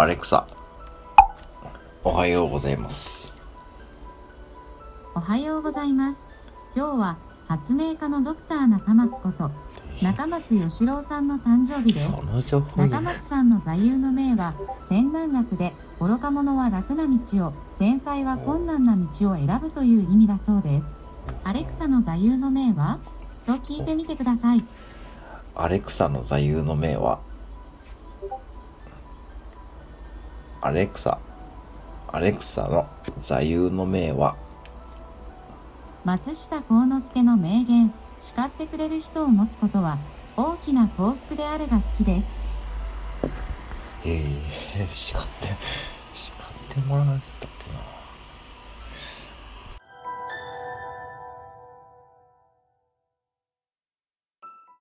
アレクサ、おはようございます。おはようございます。今日は発明家のドクター中松こと中松義郎さんの誕生日です。中松さんの座右の銘は千難楽で愚か者は楽な道を天才は困難な道を選ぶという意味だそうですアレクサの座右の銘は？と聞いてみてくださいアレクサの座右の銘は、アレクサ、アレクサの座右の銘は、松下幸之助の名言叱ってくれる人を持つことは大きな幸福であるが好きです。ええ叱って、叱ってもらうっつったってな。